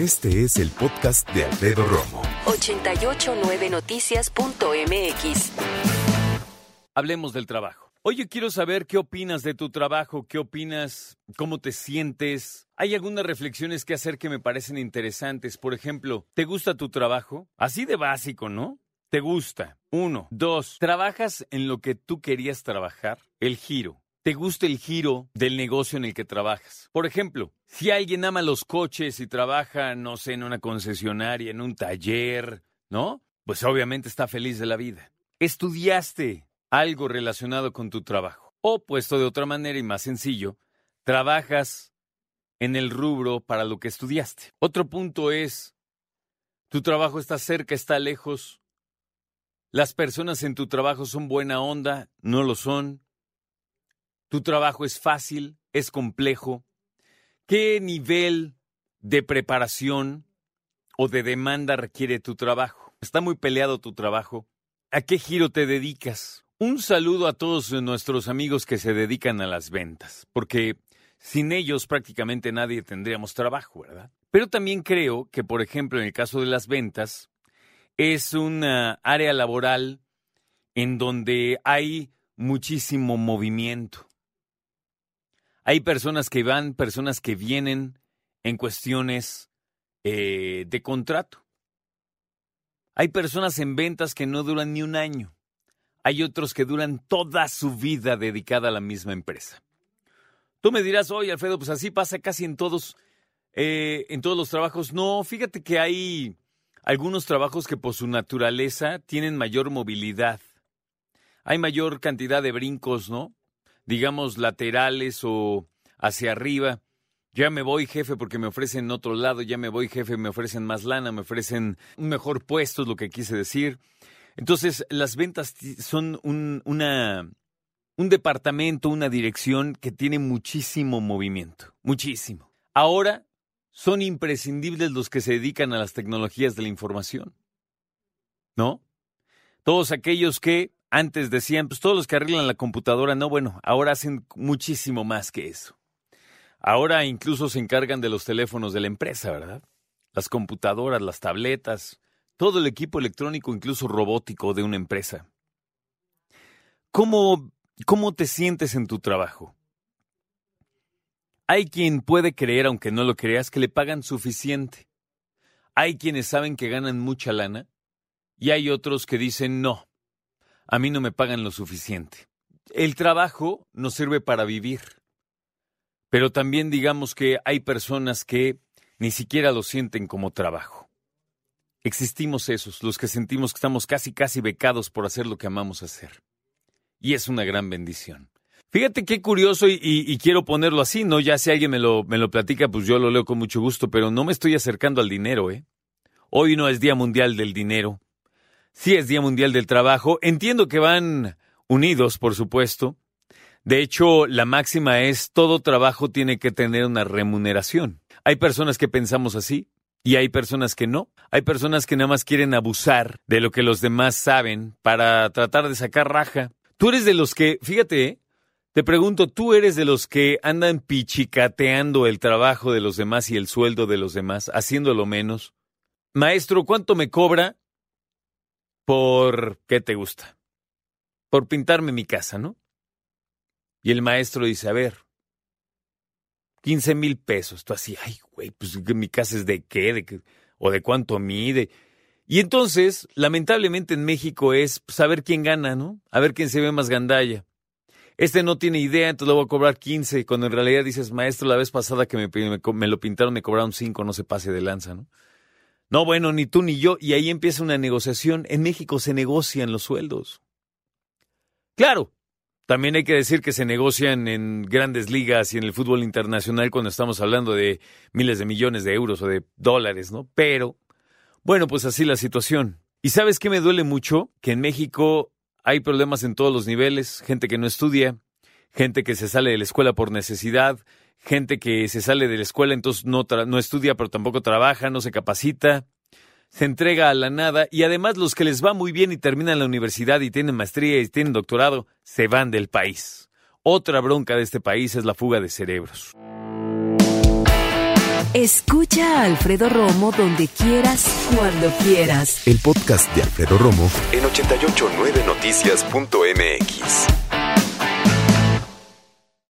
Este es el podcast de Alfredo Romo. 889noticias.mx. Hablemos del trabajo. Oye, quiero saber qué opinas de tu trabajo, qué opinas, cómo te sientes. Hay algunas reflexiones que hacer que me parecen interesantes. Por ejemplo, ¿te gusta tu trabajo? Así de básico, ¿no? ¿Te gusta? Uno. Dos. ¿Trabajas en lo que tú querías trabajar? El giro. ¿Te gusta el giro del negocio en el que trabajas? Por ejemplo, si alguien ama los coches y trabaja, no sé, en una concesionaria, en un taller, ¿no? Pues obviamente está feliz de la vida. Estudiaste algo relacionado con tu trabajo. O puesto de otra manera y más sencillo, trabajas en el rubro para lo que estudiaste. Otro punto es, tu trabajo está cerca, está lejos. Las personas en tu trabajo son buena onda, no lo son. Tu trabajo es fácil, es complejo. ¿Qué nivel de preparación o de demanda requiere tu trabajo? ¿Está muy peleado tu trabajo? ¿A qué giro te dedicas? Un saludo a todos nuestros amigos que se dedican a las ventas, porque sin ellos prácticamente nadie tendríamos trabajo, ¿verdad? Pero también creo que, por ejemplo, en el caso de las ventas, es una área laboral en donde hay muchísimo movimiento. Hay personas que van, personas que vienen en cuestiones eh, de contrato. Hay personas en ventas que no duran ni un año hay otros que duran toda su vida dedicada a la misma empresa. Tú me dirás, oye Alfredo, pues así pasa casi en todos, eh, en todos los trabajos. No, fíjate que hay algunos trabajos que por su naturaleza tienen mayor movilidad. Hay mayor cantidad de brincos, ¿no? Digamos laterales o hacia arriba. Ya me voy, jefe, porque me ofrecen otro lado, ya me voy, jefe, me ofrecen más lana, me ofrecen un mejor puesto, es lo que quise decir. Entonces, las ventas son un, una, un departamento, una dirección que tiene muchísimo movimiento, muchísimo. Ahora son imprescindibles los que se dedican a las tecnologías de la información. ¿No? Todos aquellos que antes decían, pues todos los que arreglan la computadora, no, bueno, ahora hacen muchísimo más que eso. Ahora incluso se encargan de los teléfonos de la empresa, ¿verdad? Las computadoras, las tabletas, todo el equipo electrónico, incluso robótico de una empresa. ¿Cómo, cómo te sientes en tu trabajo? Hay quien puede creer, aunque no lo creas, que le pagan suficiente. Hay quienes saben que ganan mucha lana y hay otros que dicen no, a mí no me pagan lo suficiente. El trabajo nos sirve para vivir, pero también digamos que hay personas que ni siquiera lo sienten como trabajo. Existimos esos, los que sentimos que estamos casi, casi becados por hacer lo que amamos hacer. Y es una gran bendición. Fíjate qué curioso y, quiero ponerlo así, ¿no? Ya si alguien me lo, me lo platica, pues yo lo leo con mucho gusto, pero no me estoy acercando al dinero, ¿eh? Hoy no es Día Mundial del Dinero. Sí es Día Mundial del Trabajo. Entiendo que van unidos, por supuesto. De hecho, la máxima es todo trabajo tiene que tener una remuneración. Hay personas que pensamos así, y hay personas que no. Hay personas que nada más quieren abusar de lo que los demás saben para tratar de sacar raja. Tú eres de los que, fíjate, ¿eh? te pregunto, ¿tú eres de los que andan pichicateando el trabajo de los demás y el sueldo de los demás, haciéndolo menos? Maestro, ¿cuánto me cobra por qué te gusta? Por pintarme mi casa, ¿no? Y el maestro dice, a ver, 15 mil pesos. Tú así, ay, güey, pues mi casa es de qué, de o de cuánto mide. Y entonces, lamentablemente en México es saber pues, quién gana, ¿no? A ver quién se ve más gandalla. Este no tiene idea, entonces le voy a cobrar 15, cuando en realidad dices, maestro, la vez pasada que me, me, lo pintaron me cobraron 5, no se pase de lanza, ¿no? No, bueno, ni tú ni yo, y ahí empieza una negociación. En México se negocian los sueldos. Claro, también hay que decir que se negocian en grandes ligas y en el fútbol internacional cuando estamos hablando de miles de millones de euros o de dólares, ¿no? Pero, bueno, pues así la situación. ¿Y sabes qué me duele mucho? Que en México hay problemas en todos los niveles, gente que no estudia, gente que se sale de la escuela por necesidad, gente que se sale de la escuela entonces no, no estudia pero tampoco trabaja, no se capacita, se entrega a la nada y además los que les va muy bien y terminan la universidad y tienen maestría y tienen doctorado, se van del país. Otra bronca de este país es la fuga de cerebros. Escucha a Alfredo Romo donde quieras, cuando quieras. El podcast de Alfredo Romo en 889noticias.mx.